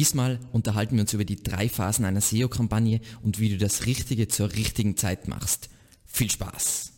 Diesmal unterhalten wir uns über die drei Phasen einer SEO-Kampagne und wie du das Richtige zur richtigen Zeit machst. Viel Spaß!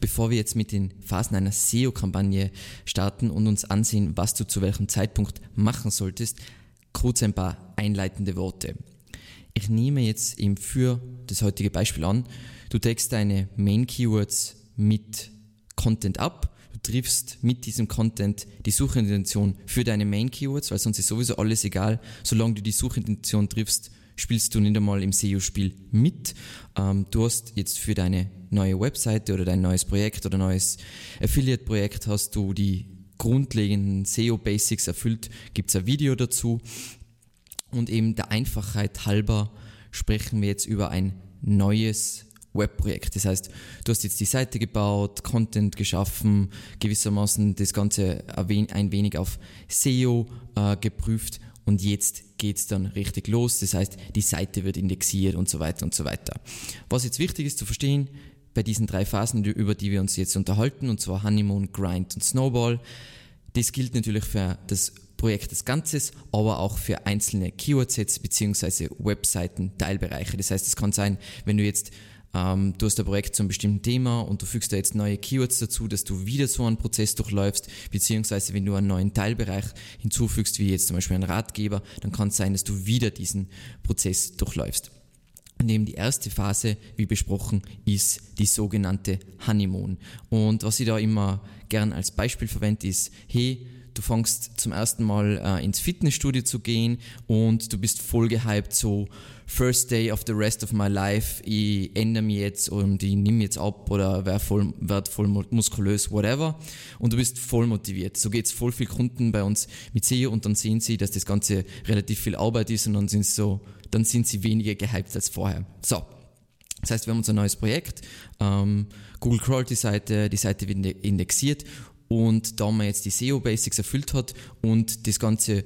Bevor wir jetzt mit den Phasen einer SEO-Kampagne starten und uns ansehen, was du zu welchem Zeitpunkt machen solltest, kurz ein paar einleitende Worte. Ich nehme jetzt eben für das heutige Beispiel an, du deckst deine Main Keywords mit Content ab, du triffst mit diesem Content die Suchintention für deine Main Keywords, weil sonst ist sowieso alles egal, solange du die Suchintention triffst, spielst du nicht einmal im SEO-Spiel mit. Ähm, du hast jetzt für deine neue Webseite oder dein neues Projekt oder neues Affiliate-Projekt hast du die grundlegenden SEO-Basics erfüllt, gibt es ein Video dazu. Und eben der Einfachheit halber sprechen wir jetzt über ein neues Webprojekt. Das heißt, du hast jetzt die Seite gebaut, Content geschaffen, gewissermaßen das Ganze ein wenig auf SEO äh, geprüft und jetzt geht's dann richtig los. Das heißt, die Seite wird indexiert und so weiter und so weiter. Was jetzt wichtig ist zu verstehen, bei diesen drei Phasen, über die wir uns jetzt unterhalten, und zwar Honeymoon, Grind und Snowball, das gilt natürlich für das Projekt als Ganzes, aber auch für einzelne Keyword-Sets bzw. Webseiten-Teilbereiche. Das heißt, es kann sein, wenn du jetzt ähm, du hast ein Projekt zu einem bestimmten Thema und du fügst da jetzt neue Keywords dazu, dass du wieder so einen Prozess durchläufst, beziehungsweise wenn du einen neuen Teilbereich hinzufügst, wie jetzt zum Beispiel einen Ratgeber, dann kann es sein, dass du wieder diesen Prozess durchläufst. Und eben die erste Phase, wie besprochen, ist die sogenannte Honeymoon. Und was ich da immer gern als Beispiel verwende, ist, hey, du fängst zum ersten Mal äh, ins Fitnessstudio zu gehen und du bist voll gehypt, so First Day of the Rest of my life, ich ändere mich jetzt und ich nehme jetzt ab oder werde voll, werd voll muskulös, whatever. Und du bist voll motiviert. So geht's voll viel Kunden bei uns mit SEO und dann sehen sie, dass das Ganze relativ viel Arbeit ist und dann sind so, dann sind sie weniger gehypt als vorher. So. Das heißt, wir haben unser neues Projekt, ähm, Google crawlt die Seite, die Seite wird indexiert und da man jetzt die SEO Basics erfüllt hat und das Ganze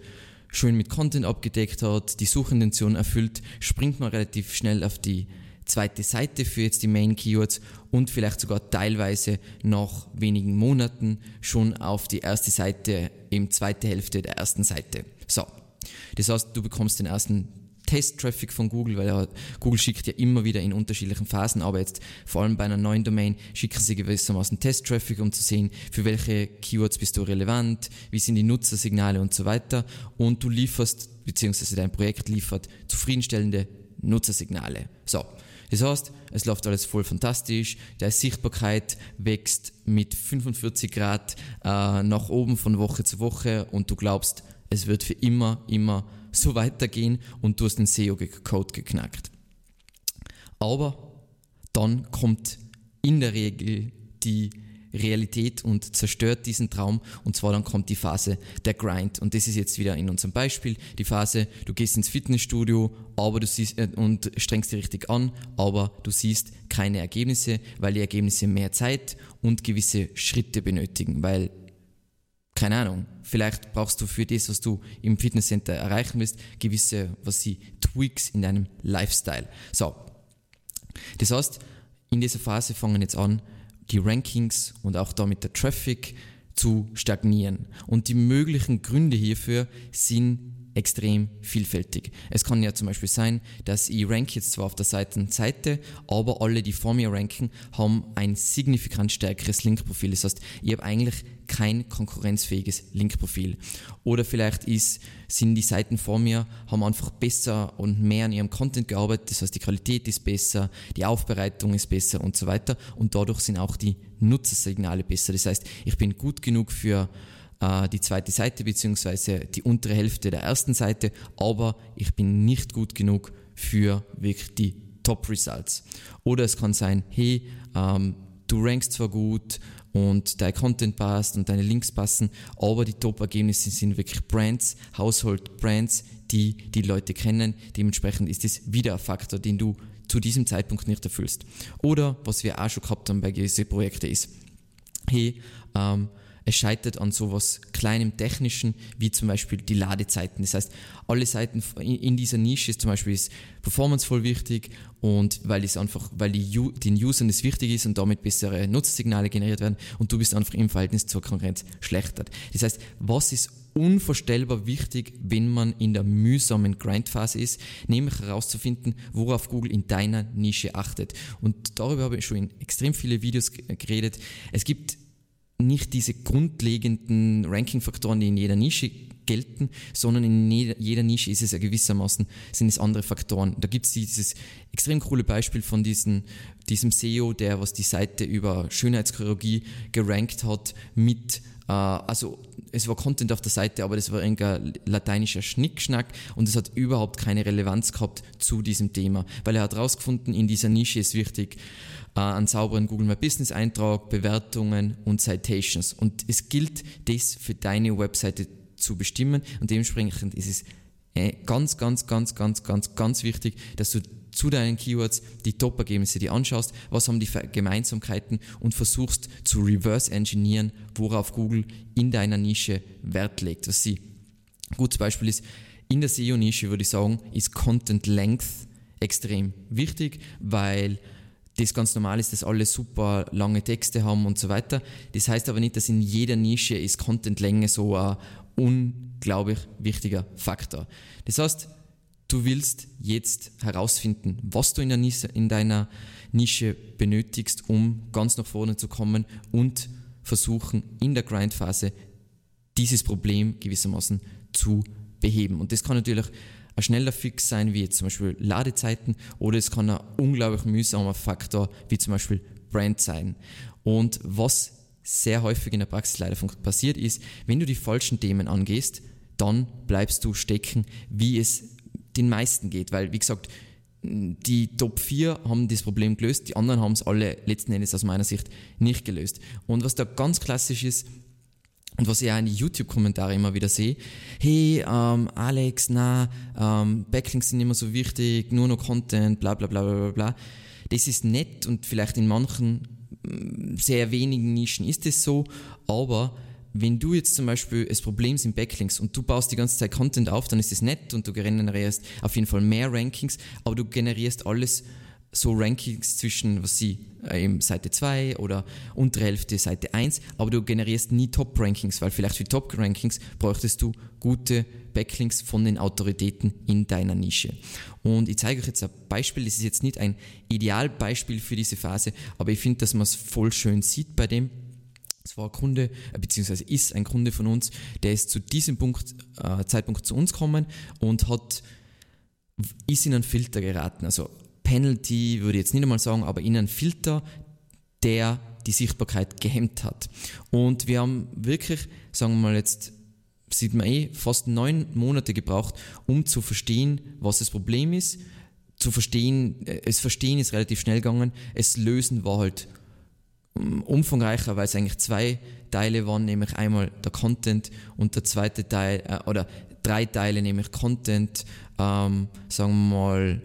schön mit Content abgedeckt hat, die Suchintention erfüllt, springt man relativ schnell auf die zweite Seite für jetzt die Main Keywords und vielleicht sogar teilweise nach wenigen Monaten schon auf die erste Seite im zweite Hälfte der ersten Seite. So. Das heißt, du bekommst den ersten Test-Traffic von Google, weil ja, Google schickt ja immer wieder in unterschiedlichen Phasen, aber jetzt vor allem bei einer neuen Domain schicken sie gewissermaßen Test-Traffic, um zu sehen, für welche Keywords bist du relevant, wie sind die Nutzersignale und so weiter. Und du lieferst, beziehungsweise dein Projekt liefert zufriedenstellende Nutzersignale. So. Das heißt, es läuft alles voll fantastisch, deine Sichtbarkeit wächst mit 45 Grad äh, nach oben von Woche zu Woche und du glaubst, es wird für immer, immer so weitergehen und du hast den SEO-Code geknackt. Aber dann kommt in der Regel die Realität und zerstört diesen Traum. Und zwar dann kommt die Phase der Grind. Und das ist jetzt wieder in unserem Beispiel. Die Phase, du gehst ins Fitnessstudio aber du siehst äh, und strengst dich richtig an, aber du siehst keine Ergebnisse, weil die Ergebnisse mehr Zeit und gewisse Schritte benötigen, weil keine Ahnung, vielleicht brauchst du für das, was du im Fitnesscenter erreichen willst, gewisse, was sie Tweaks in deinem Lifestyle. So. Das heißt, in dieser Phase fangen jetzt an, die Rankings und auch damit der Traffic zu stagnieren. Und die möglichen Gründe hierfür sind extrem vielfältig. Es kann ja zum Beispiel sein, dass ich rank jetzt zwar auf der Seitenseite, aber alle, die vor mir ranken, haben ein signifikant stärkeres Linkprofil. Das heißt, ich habe eigentlich kein konkurrenzfähiges Linkprofil. Oder vielleicht ist, sind die Seiten vor mir, haben einfach besser und mehr an ihrem Content gearbeitet. Das heißt, die Qualität ist besser, die Aufbereitung ist besser und so weiter. Und dadurch sind auch die Nutzersignale besser. Das heißt, ich bin gut genug für äh, die zweite Seite beziehungsweise die untere Hälfte der ersten Seite, aber ich bin nicht gut genug für wirklich die Top Results. Oder es kann sein, hey, ähm, du rankst zwar gut und dein Content passt und deine Links passen, aber die Top-Ergebnisse sind wirklich Brands, Household-Brands, die die Leute kennen. Dementsprechend ist das wieder ein Faktor, den du zu diesem Zeitpunkt nicht erfüllst. Oder was wir auch schon gehabt haben bei gewissen Projekten ist, hey, ähm, Es scheitert an sowas kleinem Technischen, wie zum Beispiel die Ladezeiten. Das heißt, alle Seiten in dieser Nische ist zum Beispiel ist Performance voll wichtig und weil es einfach, weil die, den Usern das wichtig ist und damit bessere Nutzsignale generiert werden und du bist einfach im Verhältnis zur Konkurrenz schlechter. Das heißt, was ist unvorstellbar wichtig, wenn man in der mühsamen Grindphase ist, nämlich herauszufinden, worauf Google in deiner Nische achtet. Und darüber habe ich schon in extrem viele Videos geredet. Es gibt nicht diese grundlegenden Ranking-Faktoren, die in jeder Nische gelten, sondern in jeder Nische ist es ja gewissermaßen, sind es andere Faktoren. Da gibt es dieses extrem coole Beispiel von diesen, diesem SEO, der was die Seite über Schönheitschirurgie gerankt hat mit äh, also es war Content auf der Seite, aber das war ein lateinischer Schnickschnack und es hat überhaupt keine Relevanz gehabt zu diesem Thema, weil er hat herausgefunden, in dieser Nische ist wichtig einen sauberen Google My Business Eintrag, Bewertungen und Citations. Und es gilt das für deine Webseite zu bestimmen. Und dementsprechend ist es äh, ganz, ganz, ganz, ganz, ganz, ganz wichtig, dass du zu deinen Keywords die Top-Ergebnisse dir anschaust, was haben die Gemeinsamkeiten? Und versuchst zu reverse engineeren, worauf Google in deiner Nische Wert legt. Was sie gutes Beispiel ist, in der SEO-Nische würde ich sagen, ist Content Length extrem wichtig, weil das ganz normal ist, dass alle super lange Texte haben und so weiter. Das heißt aber nicht, dass in jeder Nische ist Contentlänge so ein unglaublich wichtiger Faktor. Das heißt, Du willst jetzt herausfinden, was du in, Nische, in deiner Nische benötigst, um ganz nach vorne zu kommen und versuchen in der Grindphase dieses Problem gewissermaßen zu beheben. Und das kann natürlich ein schneller Fix sein, wie jetzt zum Beispiel Ladezeiten, oder es kann ein unglaublich mühsamer Faktor, wie zum Beispiel Brand sein. Und was sehr häufig in der Praxis leider passiert ist, wenn du die falschen Themen angehst, dann bleibst du stecken, wie es den meisten geht, weil, wie gesagt, die Top 4 haben das Problem gelöst, die anderen haben es alle letzten Endes aus meiner Sicht nicht gelöst. Und was da ganz klassisch ist, und was ich auch in die YouTube-Kommentare immer wieder sehe, hey, ähm, Alex, na, ähm, Backlinks sind immer so wichtig, nur noch Content, bla bla bla bla bla. Das ist nett und vielleicht in manchen mm, sehr wenigen Nischen ist es so, aber wenn du jetzt zum Beispiel das Problem sind Backlinks und du baust die ganze Zeit Content auf, dann ist das nett und du generierst auf jeden Fall mehr Rankings, aber du generierst alles so Rankings zwischen, was sie, äh, Seite 2 oder untere Hälfte Seite 1, aber du generierst nie Top-Rankings, weil vielleicht für Top-Rankings bräuchtest du gute Backlinks von den Autoritäten in deiner Nische. Und ich zeige euch jetzt ein Beispiel, das ist jetzt nicht ein Idealbeispiel für diese Phase, aber ich finde, dass man es voll schön sieht bei dem. Es war ein Kunde, äh, beziehungsweise ist ein Kunde von uns, der ist zu diesem Punkt, äh, Zeitpunkt zu uns gekommen und hat, ist in einen Filter geraten. Also Penalty würde ich jetzt nicht einmal sagen, aber in einen Filter, der die Sichtbarkeit gehemmt hat. Und wir haben wirklich, sagen wir mal jetzt, sieht man eh, fast neun Monate gebraucht, um zu verstehen, was das Problem ist. Zu verstehen, äh, es verstehen ist relativ schnell gegangen, es lösen war halt umfangreicher, weil es eigentlich zwei Teile waren, nämlich einmal der Content und der zweite Teil, äh, oder drei Teile, nämlich Content, ähm, sagen wir mal,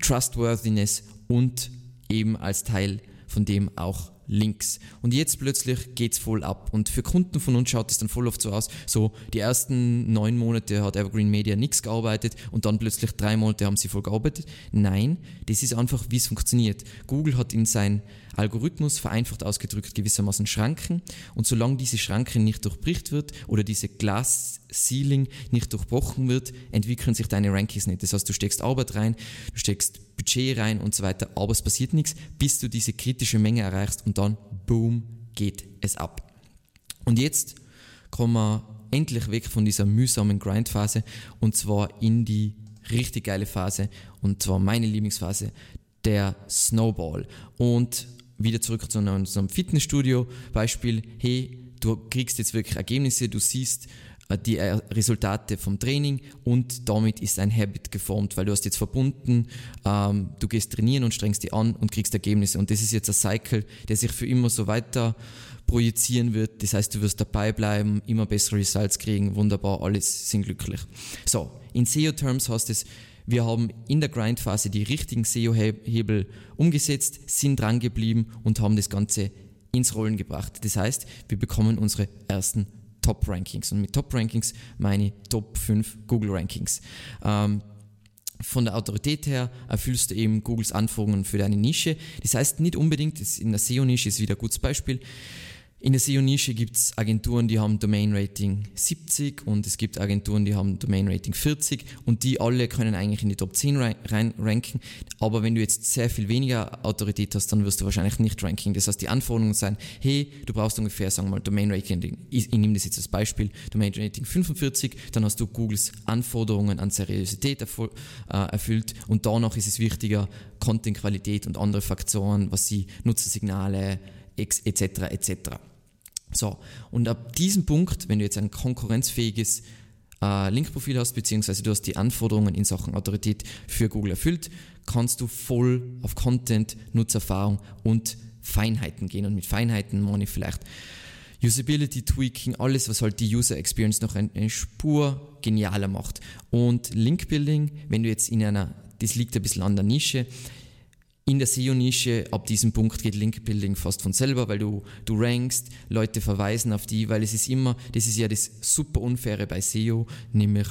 Trustworthiness und eben als Teil von dem auch links. Und jetzt plötzlich geht's voll ab. Und für Kunden von uns schaut es dann voll oft so aus, so die ersten neun Monate hat Evergreen Media nichts gearbeitet und dann plötzlich drei Monate haben sie voll gearbeitet. Nein, das ist einfach, wie es funktioniert. Google hat in sein Algorithmus vereinfacht ausgedrückt gewissermaßen Schranken und solange diese Schranke nicht durchbricht wird oder diese Glass Ceiling nicht durchbrochen wird, entwickeln sich deine Rankings nicht. Das heißt, du steckst Arbeit rein, du steckst Budget rein und so weiter, aber es passiert nichts, bis du diese kritische Menge erreichst und dann, boom, geht es ab. Und jetzt kommen wir endlich weg von dieser mühsamen Grindphase und zwar in die richtig geile Phase und zwar meine Lieblingsphase, der Snowball. Und wieder zurück zu unserem Fitnessstudio-Beispiel. Hey, du kriegst jetzt wirklich Ergebnisse, du siehst die äh, Resultate vom Training und damit ist ein Habit geformt, weil du hast jetzt verbunden, ähm, du gehst trainieren und strengst dich an und kriegst Ergebnisse. Und das ist jetzt ein Cycle, der sich für immer so weiter projizieren wird. Das heißt, du wirst dabei bleiben, immer bessere Results kriegen, wunderbar, alles sind glücklich. So, in SEO-Terms heißt es, wir haben in der Grindphase die richtigen SEO-Hebel umgesetzt, sind dran geblieben und haben das Ganze ins Rollen gebracht. Das heißt, wir bekommen unsere ersten Top-Rankings. Und mit Top-Rankings meine Top 5 Google-Rankings. Ähm, von der Autorität her erfüllst du eben Googles Anforderungen für deine Nische. Das heißt nicht unbedingt, in der SEO-Nische ist wieder ein gutes Beispiel, in der SEO-Nische gibt es Agenturen, die haben Domain-Rating 70 und es gibt Agenturen, die haben Domain-Rating 40 und die alle können eigentlich in die Top 10 rein ranken. Aber wenn du jetzt sehr viel weniger Autorität hast, dann wirst du wahrscheinlich nicht ranken. Das heißt, die Anforderungen sind, hey, du brauchst ungefähr, sagen wir mal, Domain-Rating, ich, ich nehme das jetzt als Beispiel, Domain-Rating 45, dann hast du Googles Anforderungen an Seriosität äh, erfüllt und danach ist es wichtiger, Content-Qualität und andere Faktoren, was sie Nutzersignale etc. etc. So, und ab diesem Punkt, wenn du jetzt ein konkurrenzfähiges äh, Linkprofil hast, beziehungsweise du hast die Anforderungen in Sachen Autorität für Google erfüllt, kannst du voll auf Content, Nutzerfahrung und Feinheiten gehen. Und mit Feinheiten meine ich vielleicht Usability Tweaking, alles, was halt die User Experience noch eine Spur genialer macht. Und Link Building, wenn du jetzt in einer, das liegt ein bisschen an der Nische, in der SEO-Nische, ab diesem Punkt geht Link-Building fast von selber, weil du, du rankst, Leute verweisen auf die, weil es ist immer, das ist ja das super Unfaire bei SEO, nämlich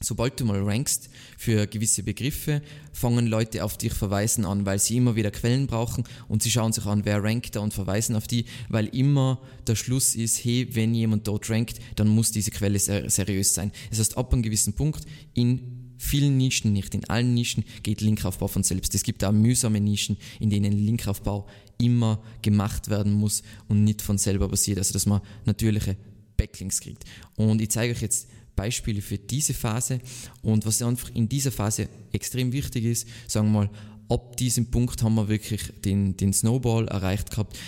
sobald du mal rankst für gewisse Begriffe, fangen Leute auf dich verweisen an, weil sie immer wieder Quellen brauchen und sie schauen sich an, wer rankt da und verweisen auf die, weil immer der Schluss ist, hey, wenn jemand dort rankt, dann muss diese Quelle ser seriös sein. Das heißt, ab einem gewissen Punkt in vielen Nischen, nicht in allen Nischen, geht Linkaufbau von selbst. Es gibt auch mühsame Nischen, in denen Linkaufbau immer gemacht werden muss und nicht von selber passiert. Also, dass man natürliche Backlinks kriegt. Und ich zeige euch jetzt Beispiele für diese Phase und was einfach in dieser Phase extrem wichtig ist, sagen wir mal, ab diesem Punkt haben wir wirklich den, den Snowball erreicht gehabt.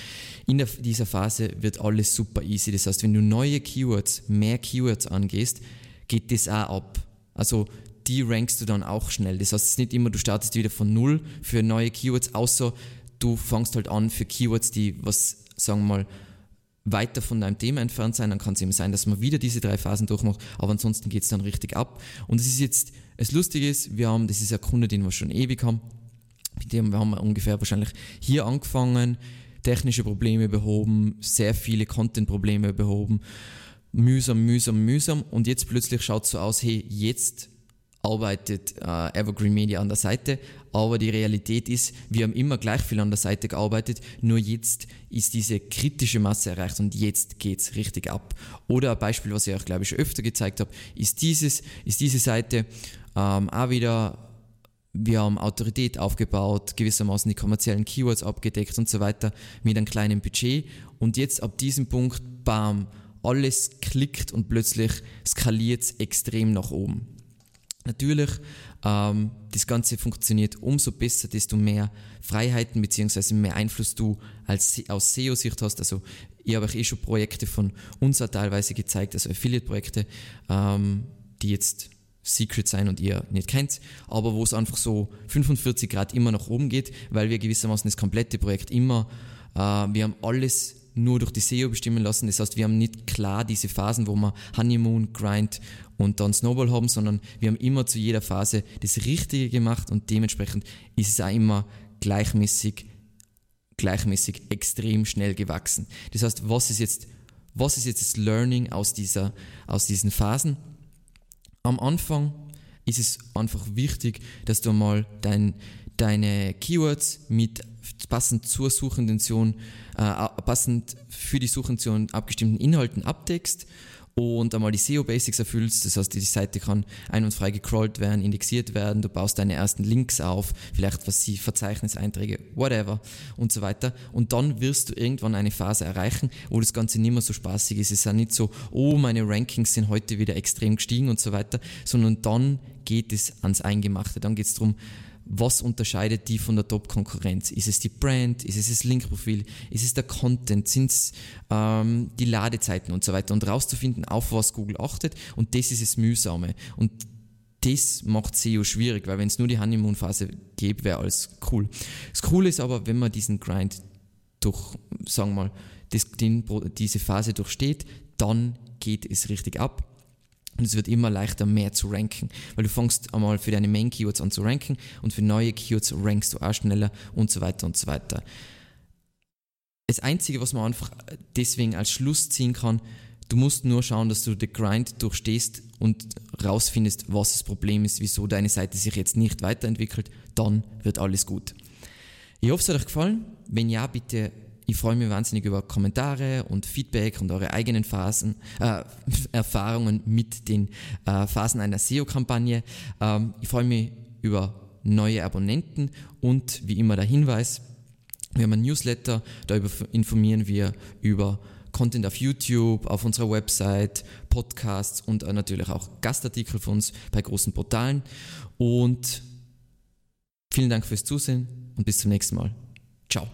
In der, dieser Phase wird alles super easy. Das heißt, wenn du neue Keywords, mehr Keywords angehst, geht das auch ab. Also die rankst du dann auch schnell. Das heißt, es ist nicht immer, du startest wieder von Null für neue Keywords, außer du fängst halt an für Keywords, die was, sagen wir mal, weiter von deinem Thema entfernt sein, dann kann es eben sein, dass man wieder diese drei Phasen durchmacht, aber ansonsten geht es dann richtig ab. Und es ist jetzt, das Lustige ist, wir haben, das ist ein Kunde, den wir schon ewig haben, mit dem haben wir ungefähr wahrscheinlich hier angefangen, technische Probleme behoben, sehr viele Content-Probleme behoben, mühsam, mühsam, mühsam. Und jetzt plötzlich schaut es so aus, hey, jetzt arbeitet äh, Evergreen Media an der Seite, aber die Realität ist, wir haben immer gleich viel an der Seite gearbeitet, nur jetzt ist diese kritische Masse erreicht und jetzt geht es richtig ab. Oder ein Beispiel, was ich euch glaube ich schon öfter gezeigt habe, ist dieses, ist diese Seite ähm, auch wieder wir haben Autorität aufgebaut, gewissermaßen die kommerziellen Keywords abgedeckt und so weiter mit einem kleinen Budget. Und jetzt ab diesem Punkt, bam, alles klickt und plötzlich skaliert es extrem nach oben. Natürlich, ähm, das Ganze funktioniert umso besser, desto mehr Freiheiten bzw. mehr Einfluss du als, aus SEO-Sicht hast. Also ich habe euch eh schon Projekte von uns teilweise gezeigt, also Affiliate-Projekte, ähm, die jetzt Secret sein und ihr nicht kennt, aber wo es einfach so 45 Grad immer nach oben geht, weil wir gewissermaßen das komplette Projekt immer, äh, wir haben alles nur durch die SEO bestimmen lassen. Das heißt, wir haben nicht klar diese Phasen, wo wir Honeymoon, Grind und dann Snowball haben, sondern wir haben immer zu jeder Phase das Richtige gemacht und dementsprechend ist es auch immer gleichmäßig, gleichmäßig extrem schnell gewachsen. Das heißt, was ist jetzt, was ist jetzt das Learning aus dieser, aus diesen Phasen? Am Anfang ist es einfach wichtig, dass du mal dein, deine Keywords mit passend zur Suchintention, äh, passend für die Suchintention abgestimmten Inhalten abdeckst und einmal die SEO-Basics erfüllst. Das heißt, die Seite kann einwandfrei gecrawlt werden, indexiert werden, du baust deine ersten Links auf, vielleicht was sie, Verzeichniseinträge, whatever und so weiter. Und dann wirst du irgendwann eine Phase erreichen, wo das Ganze nicht mehr so spaßig ist. Es ist ja nicht so, oh, meine Rankings sind heute wieder extrem gestiegen und so weiter, sondern dann geht es ans Eingemachte. Dann geht es darum, was unterscheidet die von der Top-Konkurrenz? Ist es die Brand? Ist es das Linkprofil? Ist es der Content? Sind es ähm, die Ladezeiten und so weiter? Und rauszufinden, auf was Google achtet. Und das ist das Mühsame. Und das macht SEO schwierig, weil wenn es nur die Honeymoon-Phase gäbe, wäre alles cool. Das Coole ist aber, wenn man diesen Grind durch, sagen wir mal, das, den, diese Phase durchsteht, dann geht es richtig ab und es wird immer leichter, mehr zu ranken, weil du fängst einmal für deine Main-Keywords an zu ranken und für neue Keywords rankst du auch schneller und so weiter und so weiter. das Einzige, was man einfach deswegen als Schluss ziehen kann, du musst nur schauen, dass du den Grind durchstehst und rausfindest, was das Problem ist, wieso deine Seite sich jetzt nicht weiterentwickelt, dann wird alles gut. Ich hoffe, es hat euch gefallen. Wenn ja, bitte, ich freue mich wahnsinnig über Kommentare und Feedback und eure eigenen Phasen, äh, Erfahrungen mit den äh, Phasen einer SEO-Kampagne. Ähm, ich freue mich über neue Abonnenten und wie immer der Hinweis, wir haben ein Newsletter, da informieren wir über Content auf YouTube, auf unserer Website, Podcasts und natürlich auch Gastartikel von uns bei großen Portalen. Und vielen Dank fürs Zusehen und bis zum nächsten Mal. Ciao.